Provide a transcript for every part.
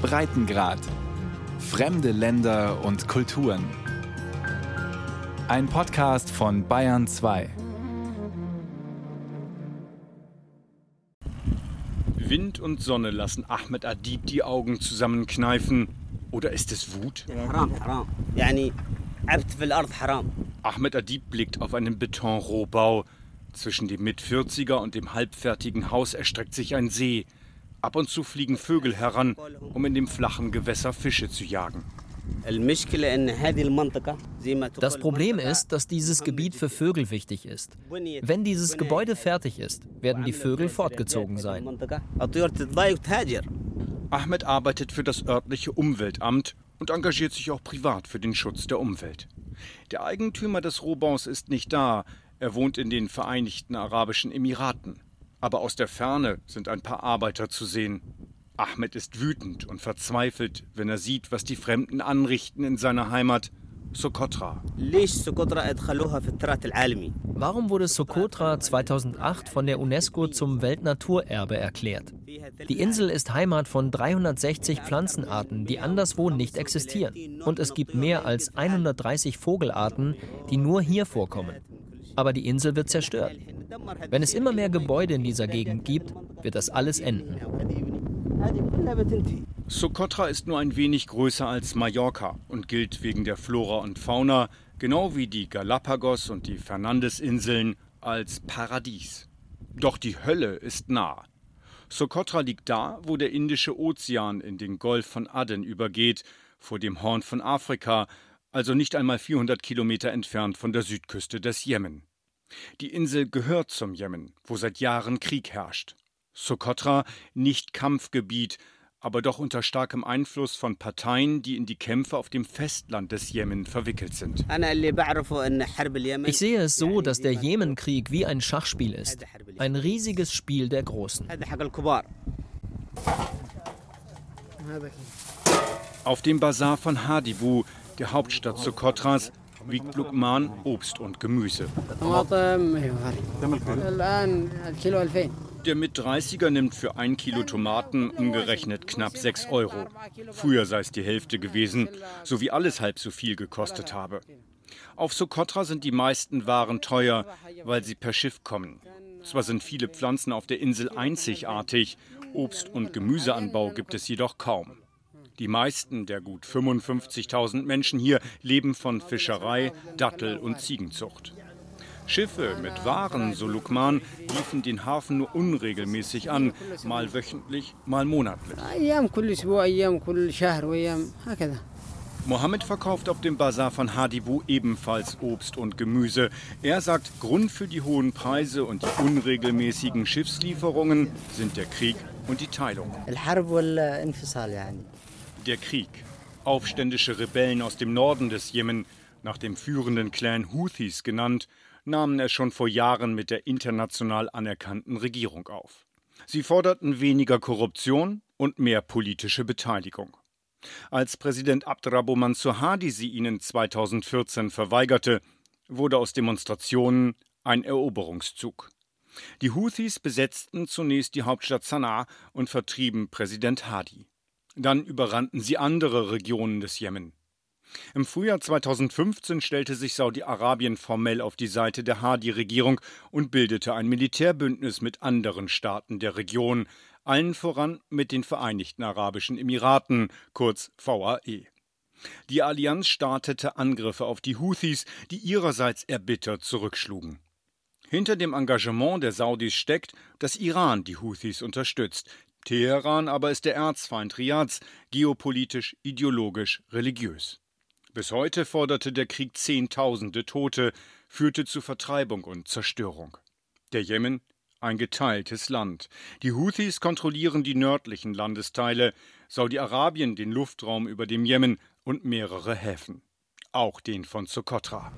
Breitengrad. Fremde Länder und Kulturen. Ein Podcast von Bayern 2. Wind und Sonne lassen Ahmed Adib die Augen zusammenkneifen. Oder ist es Wut? Ahmed Adib blickt auf einen Betonrohbau. Zwischen dem Mit-40er und dem halbfertigen Haus erstreckt sich ein See. Ab und zu fliegen Vögel heran, um in dem flachen Gewässer Fische zu jagen. Das Problem ist, dass dieses Gebiet für Vögel wichtig ist. Wenn dieses Gebäude fertig ist, werden die Vögel fortgezogen sein. Ahmed arbeitet für das örtliche Umweltamt und engagiert sich auch privat für den Schutz der Umwelt. Der Eigentümer des Rohbaus ist nicht da, er wohnt in den Vereinigten Arabischen Emiraten. Aber aus der Ferne sind ein paar Arbeiter zu sehen. Ahmed ist wütend und verzweifelt, wenn er sieht, was die Fremden anrichten in seiner Heimat Sokotra. Warum wurde Sokotra 2008 von der UNESCO zum Weltnaturerbe erklärt? Die Insel ist Heimat von 360 Pflanzenarten, die anderswo nicht existieren. Und es gibt mehr als 130 Vogelarten, die nur hier vorkommen. Aber die Insel wird zerstört. Wenn es immer mehr Gebäude in dieser Gegend gibt, wird das alles enden. Socotra ist nur ein wenig größer als Mallorca und gilt wegen der Flora und Fauna, genau wie die Galapagos und die Fernandesinseln, als Paradies. Doch die Hölle ist nah. Socotra liegt da, wo der Indische Ozean in den Golf von Aden übergeht, vor dem Horn von Afrika, also nicht einmal 400 Kilometer entfernt von der Südküste des Jemen. Die Insel gehört zum Jemen, wo seit Jahren Krieg herrscht. Sokotra nicht Kampfgebiet, aber doch unter starkem Einfluss von Parteien, die in die Kämpfe auf dem Festland des Jemen verwickelt sind. Ich sehe es so, dass der Jemenkrieg wie ein Schachspiel ist. Ein riesiges Spiel der Großen. Auf dem Bazar von Hadibu, der Hauptstadt Sokotras, wiegt Lukman Obst und Gemüse. Der Mit-30er nimmt für ein Kilo Tomaten umgerechnet knapp 6 Euro. Früher sei es die Hälfte gewesen, so wie alles halb so viel gekostet habe. Auf Sokotra sind die meisten Waren teuer, weil sie per Schiff kommen. Zwar sind viele Pflanzen auf der Insel einzigartig, Obst- und Gemüseanbau gibt es jedoch kaum. Die meisten der gut 55.000 Menschen hier leben von Fischerei, Dattel- und Ziegenzucht. Schiffe mit Waren, so Lukman, liefen den Hafen nur unregelmäßig an, mal wöchentlich, mal monatlich. Mohammed verkauft auf dem Bazar von Hadibu ebenfalls Obst und Gemüse. Er sagt, Grund für die hohen Preise und die unregelmäßigen Schiffslieferungen sind der Krieg und die Teilung. Der Krieg. Aufständische Rebellen aus dem Norden des Jemen, nach dem führenden Clan Houthis genannt, nahmen es schon vor Jahren mit der international anerkannten Regierung auf. Sie forderten weniger Korruption und mehr politische Beteiligung. Als Präsident Abdrabbo Mansur Hadi sie ihnen 2014 verweigerte, wurde aus Demonstrationen ein Eroberungszug. Die Houthis besetzten zunächst die Hauptstadt Sanaa und vertrieben Präsident Hadi. Dann überrannten sie andere Regionen des Jemen. Im Frühjahr 2015 stellte sich Saudi-Arabien formell auf die Seite der Hadi-Regierung und bildete ein Militärbündnis mit anderen Staaten der Region, allen voran mit den Vereinigten Arabischen Emiraten, kurz VAE. Die Allianz startete Angriffe auf die Houthis, die ihrerseits erbittert zurückschlugen. Hinter dem Engagement der Saudis steckt, dass Iran die Houthis unterstützt. Teheran aber ist der Erzfeind Riads, geopolitisch, ideologisch, religiös. Bis heute forderte der Krieg Zehntausende Tote, führte zu Vertreibung und Zerstörung. Der Jemen ein geteiltes Land. Die Houthis kontrollieren die nördlichen Landesteile, Saudi-Arabien den Luftraum über dem Jemen und mehrere Häfen. Auch den von Sokotra.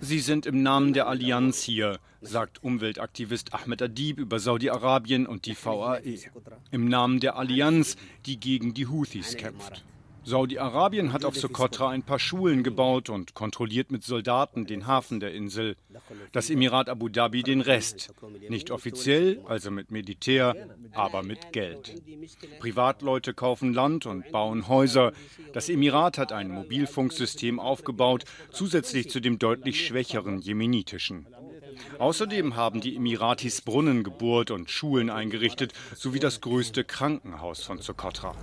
Sie sind im Namen der Allianz hier, sagt Umweltaktivist Ahmed Adib über Saudi-Arabien und die VAE. Im Namen der Allianz, die gegen die Houthis kämpft. Saudi-Arabien hat auf Sokotra ein paar Schulen gebaut und kontrolliert mit Soldaten den Hafen der Insel. Das Emirat Abu Dhabi den Rest. Nicht offiziell, also mit Militär, aber mit Geld. Privatleute kaufen Land und bauen Häuser. Das Emirat hat ein Mobilfunksystem aufgebaut, zusätzlich zu dem deutlich schwächeren jemenitischen. Außerdem haben die Emiratis Brunnen gebohrt und Schulen eingerichtet, sowie das größte Krankenhaus von Sokotra.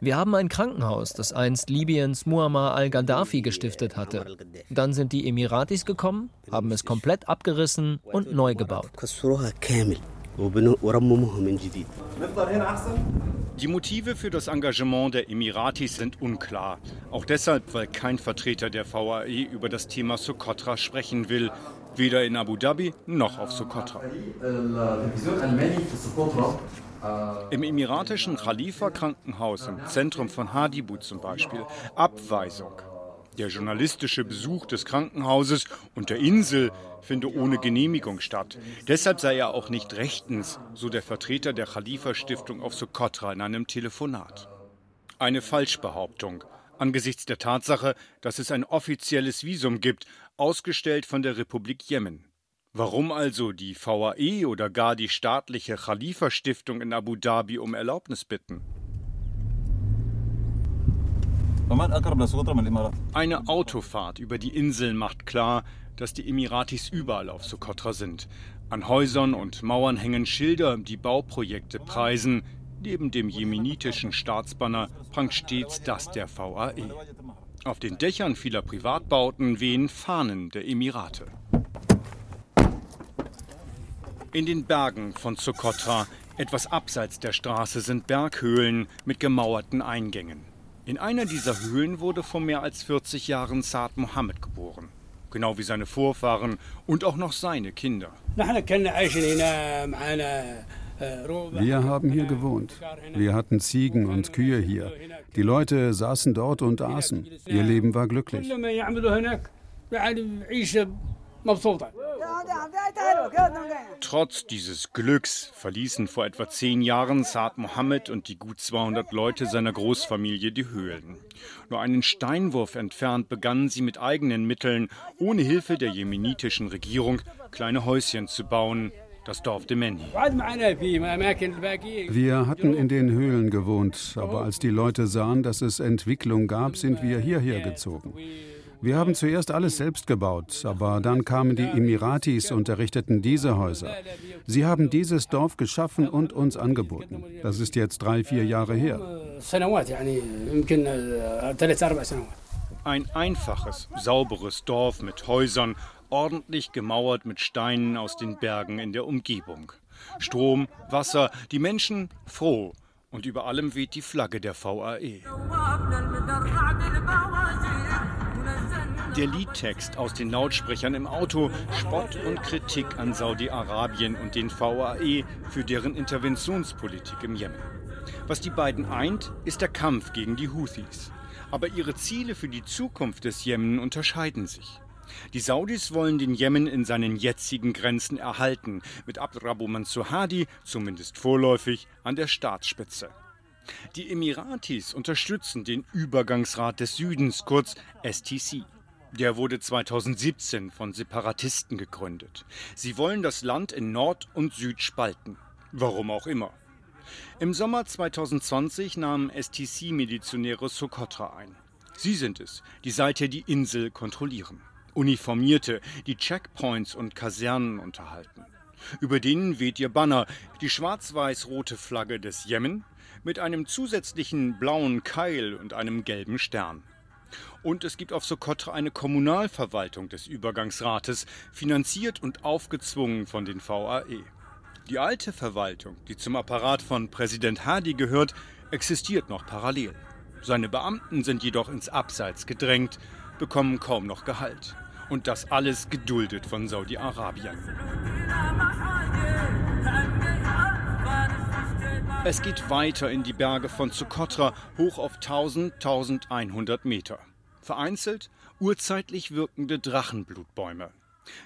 Wir haben ein Krankenhaus, das einst Libyens Muammar al-Gaddafi gestiftet hatte. Dann sind die Emiratis gekommen, haben es komplett abgerissen und neu gebaut. Die Motive für das Engagement der Emiratis sind unklar. Auch deshalb, weil kein Vertreter der VAE über das Thema Sokotra sprechen will. Weder in Abu Dhabi noch auf Sokotra. Im emiratischen Khalifa-Krankenhaus im Zentrum von Hadibu zum Beispiel Abweisung. Der journalistische Besuch des Krankenhauses und der Insel finde ohne Genehmigung statt. Deshalb sei er auch nicht rechtens, so der Vertreter der Khalifa-Stiftung auf Sokotra in einem Telefonat. Eine Falschbehauptung angesichts der Tatsache, dass es ein offizielles Visum gibt, ausgestellt von der Republik Jemen. Warum also die VAE oder gar die staatliche Khalifa-Stiftung in Abu Dhabi um Erlaubnis bitten? Eine Autofahrt über die Inseln macht klar, dass die Emiratis überall auf Sokotra sind. An Häusern und Mauern hängen Schilder, die Bauprojekte preisen. Neben dem jemenitischen Staatsbanner prangt stets das der VAE. Auf den Dächern vieler Privatbauten wehen Fahnen der Emirate. In den Bergen von Sokotra, etwas abseits der Straße, sind Berghöhlen mit gemauerten Eingängen. In einer dieser Höhlen wurde vor mehr als 40 Jahren Saad Mohammed geboren. Genau wie seine Vorfahren und auch noch seine Kinder. Wir haben hier gewohnt. Wir hatten Ziegen und Kühe hier. Die Leute saßen dort und aßen. Ihr Leben war glücklich. Trotz dieses Glücks verließen vor etwa zehn Jahren Saad Mohammed und die gut 200 Leute seiner Großfamilie die Höhlen. Nur einen Steinwurf entfernt begannen sie mit eigenen Mitteln, ohne Hilfe der jemenitischen Regierung, kleine Häuschen zu bauen. Das Dorf Demeni. Wir hatten in den Höhlen gewohnt, aber als die Leute sahen, dass es Entwicklung gab, sind wir hierher gezogen. Wir haben zuerst alles selbst gebaut, aber dann kamen die Emiratis und errichteten diese Häuser. Sie haben dieses Dorf geschaffen und uns angeboten. Das ist jetzt drei, vier Jahre her. Ein einfaches, sauberes Dorf mit Häusern, ordentlich gemauert mit Steinen aus den Bergen in der Umgebung. Strom, Wasser, die Menschen froh. Und über allem weht die Flagge der VAE. Der Liedtext aus den Lautsprechern im Auto Spott und Kritik an Saudi-Arabien und den VAE für deren Interventionspolitik im Jemen. Was die beiden eint, ist der Kampf gegen die Houthis. Aber ihre Ziele für die Zukunft des Jemen unterscheiden sich. Die Saudis wollen den Jemen in seinen jetzigen Grenzen erhalten, mit Abdrabu Mansur Hadi, zumindest vorläufig, an der Staatsspitze. Die Emiratis unterstützen den Übergangsrat des Südens, kurz STC. Der wurde 2017 von Separatisten gegründet. Sie wollen das Land in Nord und Süd spalten. Warum auch immer. Im Sommer 2020 nahmen STC-Milizionäre Sokotra ein. Sie sind es, die seither die Insel kontrollieren. Uniformierte, die Checkpoints und Kasernen unterhalten. Über denen weht ihr Banner, die schwarz-weiß-rote Flagge des Jemen, mit einem zusätzlichen blauen Keil und einem gelben Stern. Und es gibt auf Sokotra eine Kommunalverwaltung des Übergangsrates, finanziert und aufgezwungen von den VAE. Die alte Verwaltung, die zum Apparat von Präsident Hadi gehört, existiert noch parallel. Seine Beamten sind jedoch ins Abseits gedrängt, bekommen kaum noch Gehalt. Und das alles geduldet von Saudi-Arabien. Es geht weiter in die Berge von Sokotra hoch auf 1000, 1100 Meter. Vereinzelt urzeitlich wirkende Drachenblutbäume.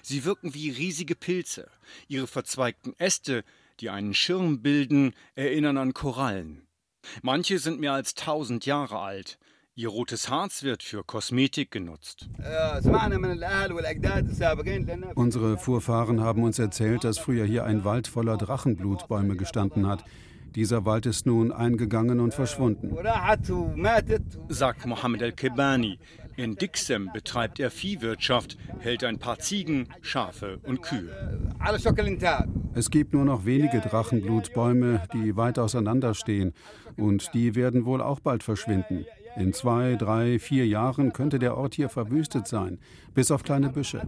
Sie wirken wie riesige Pilze. Ihre verzweigten Äste, die einen Schirm bilden, erinnern an Korallen. Manche sind mehr als 1000 Jahre alt. Ihr rotes Harz wird für Kosmetik genutzt. Unsere Vorfahren haben uns erzählt, dass früher hier ein Wald voller Drachenblutbäume gestanden hat. Dieser Wald ist nun eingegangen und verschwunden. Sagt Mohammed El-Kebani. In Dixem betreibt er Viehwirtschaft, hält ein paar Ziegen, Schafe und Kühe. Es gibt nur noch wenige Drachenblutbäume, die weit auseinander stehen. Und die werden wohl auch bald verschwinden. In zwei, drei, vier Jahren könnte der Ort hier verwüstet sein, bis auf kleine Büsche.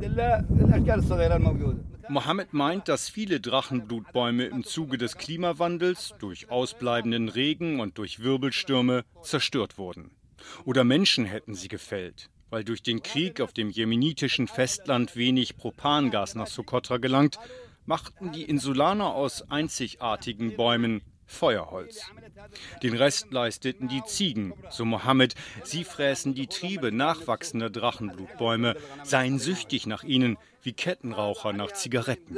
Mohammed meint, dass viele Drachenblutbäume im Zuge des Klimawandels durch ausbleibenden Regen und durch Wirbelstürme zerstört wurden. Oder Menschen hätten sie gefällt, weil durch den Krieg auf dem jemenitischen Festland wenig Propangas nach Sokotra gelangt, machten die Insulaner aus einzigartigen Bäumen Feuerholz. Den Rest leisteten die Ziegen, so Mohammed. Sie fräßen die Triebe nachwachsender Drachenblutbäume, seien süchtig nach ihnen, wie Kettenraucher nach Zigaretten.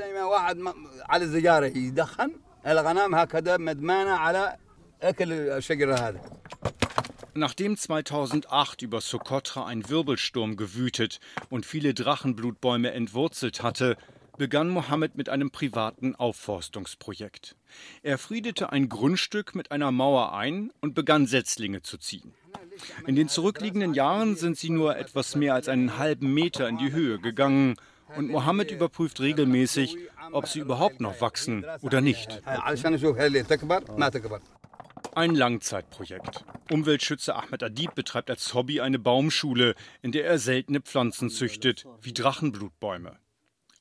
Nachdem 2008 über Sokotra ein Wirbelsturm gewütet und viele Drachenblutbäume entwurzelt hatte, begann Mohammed mit einem privaten Aufforstungsprojekt. Er friedete ein Grundstück mit einer Mauer ein und begann Setzlinge zu ziehen. In den zurückliegenden Jahren sind sie nur etwas mehr als einen halben Meter in die Höhe gegangen und Mohammed überprüft regelmäßig, ob sie überhaupt noch wachsen oder nicht. Ein Langzeitprojekt. Umweltschützer Ahmed Adib betreibt als Hobby eine Baumschule, in der er seltene Pflanzen züchtet, wie Drachenblutbäume.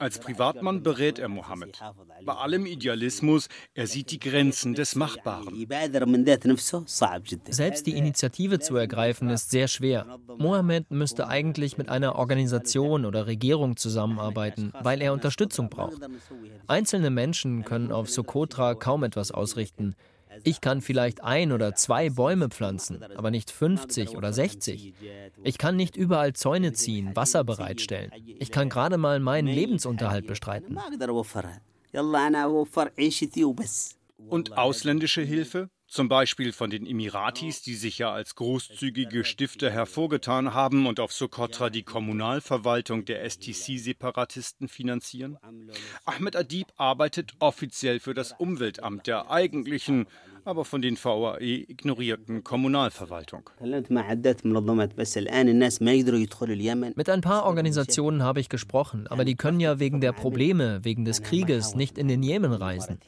Als Privatmann berät er Mohammed. Bei allem Idealismus, er sieht die Grenzen des Machbaren. Selbst die Initiative zu ergreifen ist sehr schwer. Mohammed müsste eigentlich mit einer Organisation oder Regierung zusammenarbeiten, weil er Unterstützung braucht. Einzelne Menschen können auf Sokotra kaum etwas ausrichten. Ich kann vielleicht ein oder zwei Bäume pflanzen, aber nicht 50 oder 60. Ich kann nicht überall Zäune ziehen, Wasser bereitstellen. Ich kann gerade mal meinen Lebensunterhalt bestreiten. Und ausländische Hilfe? Zum Beispiel von den Emiratis, die sich ja als großzügige Stifter hervorgetan haben und auf Sokotra die Kommunalverwaltung der STC-Separatisten finanzieren? Ahmed Adib arbeitet offiziell für das Umweltamt der eigentlichen, aber von den VAE ignorierten Kommunalverwaltung. Mit ein paar Organisationen habe ich gesprochen, aber die können ja wegen der Probleme, wegen des Krieges nicht in den Jemen reisen.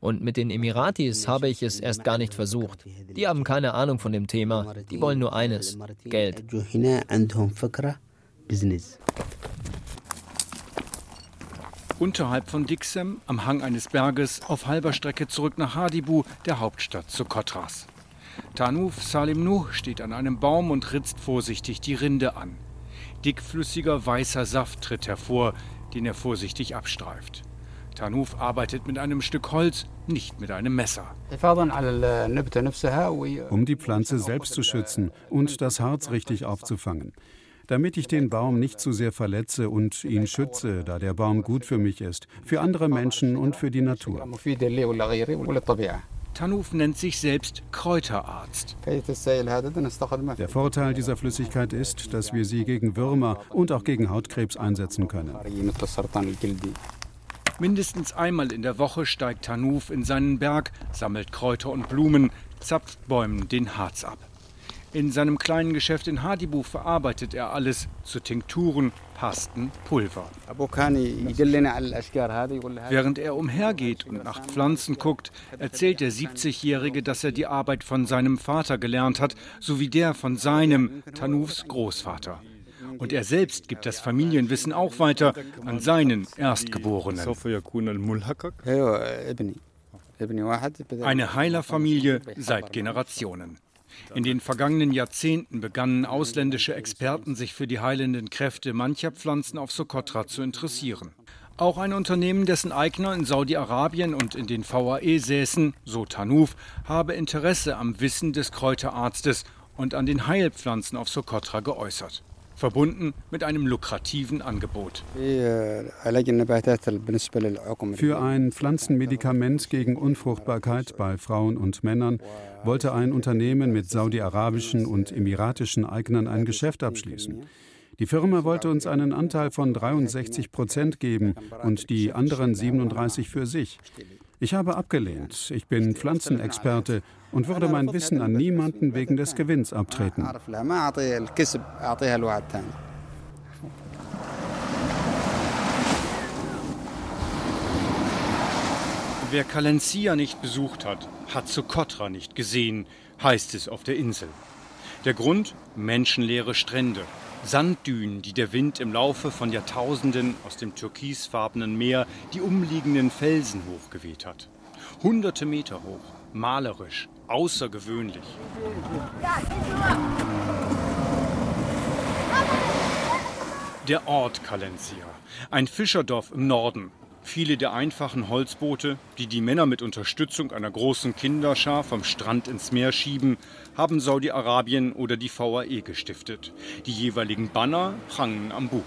Und mit den Emiratis habe ich es erst gar nicht versucht. Die haben keine Ahnung von dem Thema. Die wollen nur eines: Geld. Unterhalb von Dixem, am Hang eines Berges, auf halber Strecke zurück nach Hadibu, der Hauptstadt Sokotras. Tanuf Salim Nuh steht an einem Baum und ritzt vorsichtig die Rinde an. Dickflüssiger weißer Saft tritt hervor, den er vorsichtig abstreift. Tanuf arbeitet mit einem Stück Holz, nicht mit einem Messer. Um die Pflanze selbst zu schützen und das Harz richtig aufzufangen. Damit ich den Baum nicht zu sehr verletze und ihn schütze, da der Baum gut für mich ist, für andere Menschen und für die Natur. Tanuf nennt sich selbst Kräuterarzt. Der Vorteil dieser Flüssigkeit ist, dass wir sie gegen Würmer und auch gegen Hautkrebs einsetzen können. Mindestens einmal in der Woche steigt Tanuf in seinen Berg, sammelt Kräuter und Blumen, zapft Bäumen den Harz ab. In seinem kleinen Geschäft in Hadibu verarbeitet er alles zu Tinkturen, Pasten, Pulver. Während er umhergeht und nach Pflanzen guckt, erzählt der 70-Jährige, dass er die Arbeit von seinem Vater gelernt hat, sowie der von seinem, Tanufs Großvater. Und er selbst gibt das Familienwissen auch weiter an seinen Erstgeborenen. Eine Heilerfamilie seit Generationen. In den vergangenen Jahrzehnten begannen ausländische Experten sich für die heilenden Kräfte mancher Pflanzen auf Sokotra zu interessieren. Auch ein Unternehmen, dessen Eigner in Saudi-Arabien und in den VAE säßen, so Tanuf, habe Interesse am Wissen des Kräuterarztes und an den Heilpflanzen auf Sokotra geäußert. Verbunden mit einem lukrativen Angebot. Für ein Pflanzenmedikament gegen Unfruchtbarkeit bei Frauen und Männern wollte ein Unternehmen mit saudi-arabischen und emiratischen Eignern ein Geschäft abschließen. Die Firma wollte uns einen Anteil von 63 Prozent geben und die anderen 37 für sich. Ich habe abgelehnt. Ich bin Pflanzenexperte und würde mein Wissen an niemanden wegen des Gewinns abtreten. Wer Kalencia nicht besucht hat, hat Socotra nicht gesehen, heißt es auf der Insel. Der Grund? Menschenleere Strände, Sanddünen, die der Wind im Laufe von Jahrtausenden aus dem türkisfarbenen Meer die umliegenden Felsen hochgeweht hat. Hunderte Meter hoch, malerisch, außergewöhnlich. Der Ort Kalencia, ein Fischerdorf im Norden, Viele der einfachen Holzboote, die die Männer mit Unterstützung einer großen Kinderschar vom Strand ins Meer schieben, haben Saudi-Arabien oder die VAE gestiftet. Die jeweiligen Banner prangen am Bug.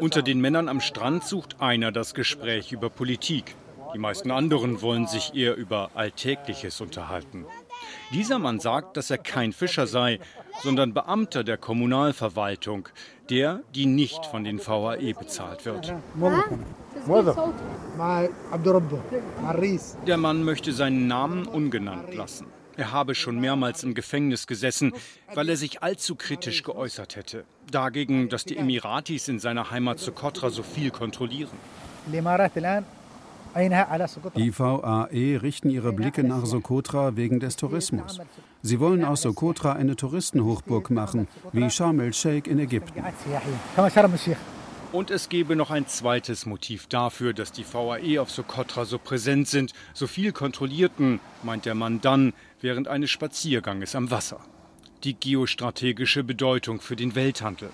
Unter den Männern am Strand sucht einer das Gespräch über Politik. Die meisten anderen wollen sich eher über Alltägliches unterhalten. Dieser Mann sagt, dass er kein Fischer sei, sondern Beamter der Kommunalverwaltung, der, die nicht von den VAE bezahlt wird. Der Mann möchte seinen Namen ungenannt lassen. Er habe schon mehrmals im Gefängnis gesessen, weil er sich allzu kritisch geäußert hätte. Dagegen, dass die Emiratis in seiner Heimat Socotra so viel kontrollieren. Die VAE richten ihre Blicke nach Sokotra wegen des Tourismus. Sie wollen aus Sokotra eine Touristenhochburg machen, wie Sharm el-Sheikh in Ägypten. Und es gebe noch ein zweites Motiv dafür, dass die VAE auf Sokotra so präsent sind, so viel kontrollierten, meint der Mann dann, während eines Spazierganges am Wasser. Die geostrategische Bedeutung für den Welthandel.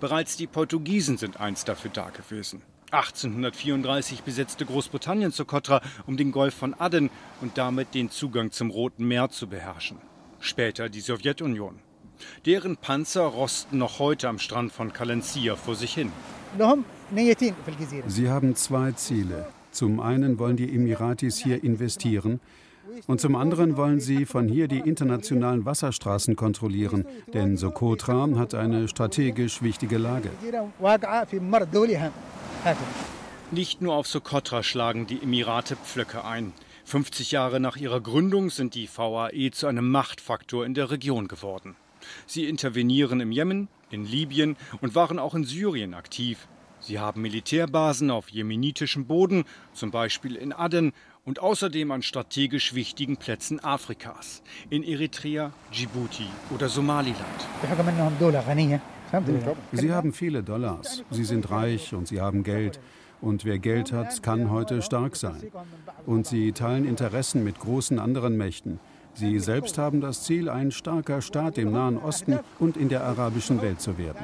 Bereits die Portugiesen sind einst dafür da gewesen. 1834 besetzte Großbritannien Sokotra, um den Golf von Aden und damit den Zugang zum Roten Meer zu beherrschen. Später die Sowjetunion. Deren Panzer rosten noch heute am Strand von Kalencia vor sich hin. Sie haben zwei Ziele. Zum einen wollen die Emiratis hier investieren und zum anderen wollen sie von hier die internationalen Wasserstraßen kontrollieren, denn Sokotra hat eine strategisch wichtige Lage. Nicht nur auf Sokotra schlagen die Emirate Pflöcke ein. 50 Jahre nach ihrer Gründung sind die VAE zu einem Machtfaktor in der Region geworden. Sie intervenieren im Jemen, in Libyen und waren auch in Syrien aktiv. Sie haben Militärbasen auf jemenitischem Boden, zum Beispiel in Aden, und außerdem an strategisch wichtigen Plätzen Afrikas, in Eritrea, Djibouti oder Somaliland. Sie haben viele Dollars, sie sind reich und sie haben Geld. Und wer Geld hat, kann heute stark sein. Und sie teilen Interessen mit großen anderen Mächten. Sie selbst haben das Ziel, ein starker Staat im Nahen Osten und in der arabischen Welt zu werden.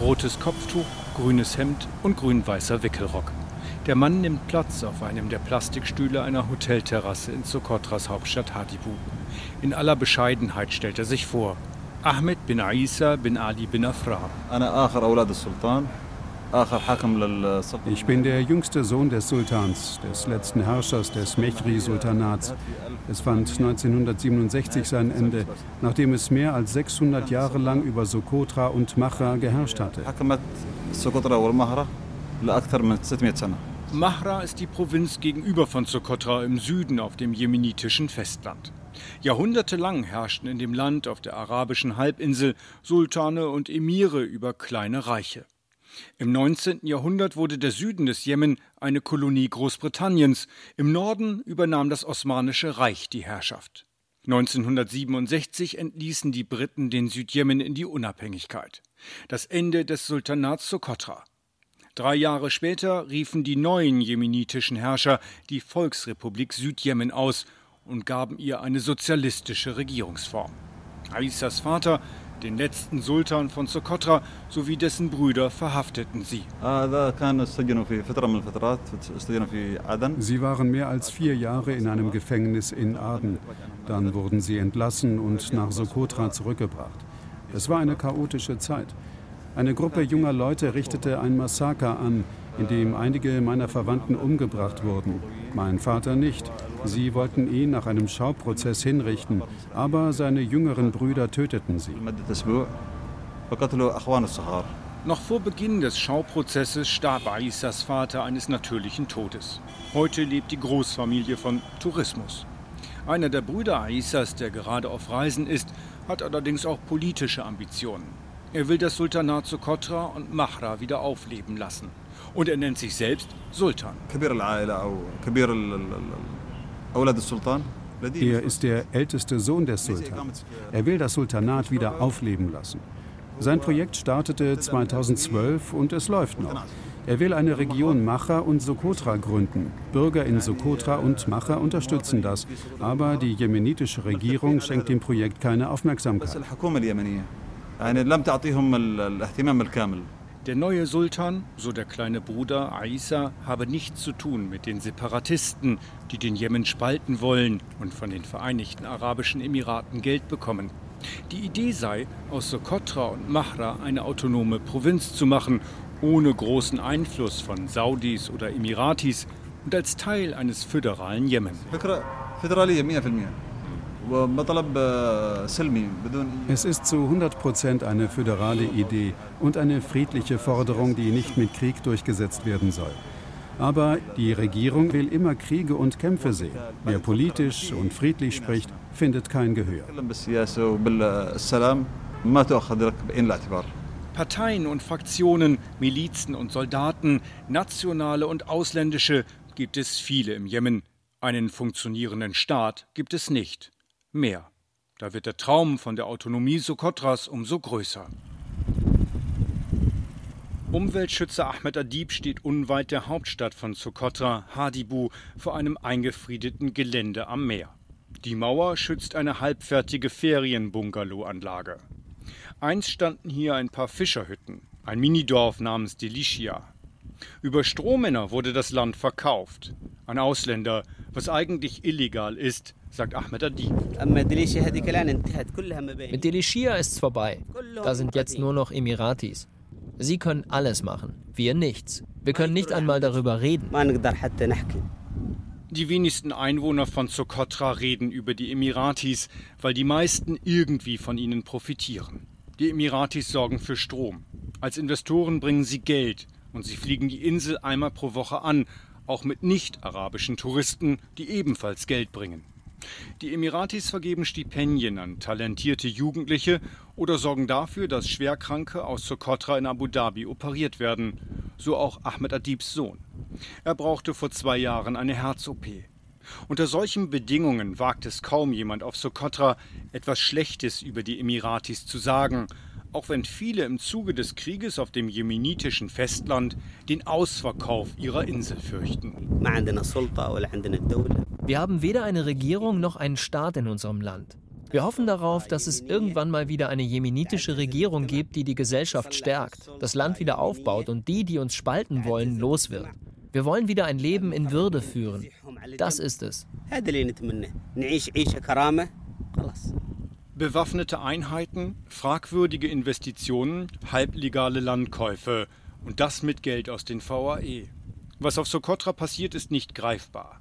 Rotes Kopftuch, grünes Hemd und grün-weißer Wickelrock. Der Mann nimmt Platz auf einem der Plastikstühle einer Hotelterrasse in Sokotras Hauptstadt Hadibu. In aller Bescheidenheit stellt er sich vor. Ahmed bin Aisa bin Ali bin Afra. Ich bin der jüngste Sohn des Sultans, des letzten Herrschers des Mechri-Sultanats. Es fand 1967 sein Ende, nachdem es mehr als 600 Jahre lang über Sokotra und Machra geherrscht hatte. Mahra ist die Provinz gegenüber von Sokotra im Süden auf dem jemenitischen Festland. Jahrhundertelang herrschten in dem Land auf der arabischen Halbinsel Sultane und Emire über kleine Reiche. Im 19. Jahrhundert wurde der Süden des Jemen eine Kolonie Großbritanniens, im Norden übernahm das Osmanische Reich die Herrschaft. 1967 entließen die Briten den Südjemen in die Unabhängigkeit. Das Ende des Sultanats Sokotra. Drei Jahre später riefen die neuen jemenitischen Herrscher die Volksrepublik Südjemen aus und gaben ihr eine sozialistische Regierungsform. Aissas Vater Den letzten Sultan von Sokotra sowie dessen Brüder verhafteten sie. Sie waren mehr als vier Jahre in einem Gefängnis in Aden. Dann wurden sie entlassen und nach Sokotra zurückgebracht. Es war eine chaotische Zeit. Eine Gruppe junger Leute richtete ein Massaker an, in dem einige meiner Verwandten umgebracht wurden. Mein Vater nicht. Sie wollten ihn nach einem Schauprozess hinrichten, aber seine jüngeren Brüder töteten sie. Noch vor Beginn des Schauprozesses starb Aissas Vater eines natürlichen Todes. Heute lebt die Großfamilie von Tourismus. Einer der Brüder Aissas, der gerade auf Reisen ist, hat allerdings auch politische Ambitionen. Er will das Sultanat Sokotra und Mahra wieder aufleben lassen. Und er nennt sich selbst Sultan. Er ist der älteste Sohn des Sultans. Er will das Sultanat wieder aufleben lassen. Sein Projekt startete 2012 und es läuft noch. Er will eine Region Macha und Sokotra gründen. Bürger in Sokotra und Macha unterstützen das, aber die jemenitische Regierung schenkt dem Projekt keine Aufmerksamkeit. Der neue Sultan, so der kleine Bruder Aisa, habe nichts zu tun mit den Separatisten, die den Jemen spalten wollen und von den Vereinigten Arabischen Emiraten Geld bekommen. Die Idee sei, aus Sokotra und Mahra eine autonome Provinz zu machen, ohne großen Einfluss von Saudis oder Emiratis und als Teil eines föderalen Jemen. Es ist zu 100 Prozent eine föderale Idee und eine friedliche Forderung, die nicht mit Krieg durchgesetzt werden soll. Aber die Regierung will immer Kriege und Kämpfe sehen. Wer politisch und friedlich spricht, findet kein Gehör. Parteien und Fraktionen, Milizen und Soldaten, nationale und ausländische, gibt es viele im Jemen. Einen funktionierenden Staat gibt es nicht mehr. Da wird der Traum von der Autonomie Sokotras umso größer. Umweltschützer Ahmed Adib steht unweit der Hauptstadt von Sokotra, Hadibu, vor einem eingefriedeten Gelände am Meer. Die Mauer schützt eine halbfertige Ferienbungalow-Anlage. Einst standen hier ein paar Fischerhütten, ein Minidorf namens Delicia. Über Strohmänner wurde das Land verkauft. Ein Ausländer, was eigentlich illegal ist, sagt Ahmed Adib. Mit Delicia ist's vorbei. Da sind jetzt nur noch Emiratis. Sie können alles machen, wir nichts. Wir können nicht einmal darüber reden. Die wenigsten Einwohner von Sokotra reden über die Emiratis, weil die meisten irgendwie von ihnen profitieren. Die Emiratis sorgen für Strom. Als Investoren bringen sie Geld und sie fliegen die Insel einmal pro Woche an, auch mit nicht-arabischen Touristen, die ebenfalls Geld bringen. Die Emiratis vergeben Stipendien an talentierte Jugendliche oder sorgen dafür, dass Schwerkranke aus Sokotra in Abu Dhabi operiert werden. So auch Ahmed Adibs Sohn. Er brauchte vor zwei Jahren eine Herz-OP. Unter solchen Bedingungen wagt es kaum jemand auf Sokotra, etwas Schlechtes über die Emiratis zu sagen, auch wenn viele im Zuge des Krieges auf dem jemenitischen Festland den Ausverkauf ihrer Insel fürchten. Wir haben weder eine Regierung noch einen Staat in unserem Land. Wir hoffen darauf, dass es irgendwann mal wieder eine jemenitische Regierung gibt, die die Gesellschaft stärkt, das Land wieder aufbaut und die, die uns spalten wollen, los wird. Wir wollen wieder ein Leben in Würde führen. Das ist es. Bewaffnete Einheiten, fragwürdige Investitionen, halblegale Landkäufe und das mit Geld aus den VAE. Was auf Sokotra passiert, ist nicht greifbar.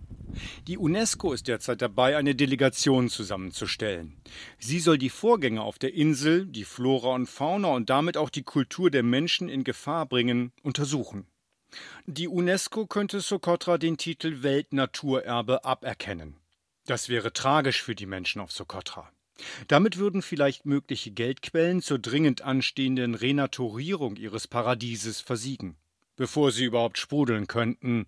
Die UNESCO ist derzeit dabei, eine Delegation zusammenzustellen. Sie soll die Vorgänge auf der Insel, die Flora und Fauna und damit auch die Kultur der Menschen in Gefahr bringen, untersuchen. Die UNESCO könnte Sokotra den Titel Weltnaturerbe aberkennen. Das wäre tragisch für die Menschen auf Sokotra. Damit würden vielleicht mögliche Geldquellen zur dringend anstehenden Renaturierung ihres Paradieses versiegen, bevor sie überhaupt sprudeln könnten,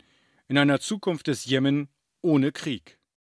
in einer Zukunft des Jemen ohne Krieg.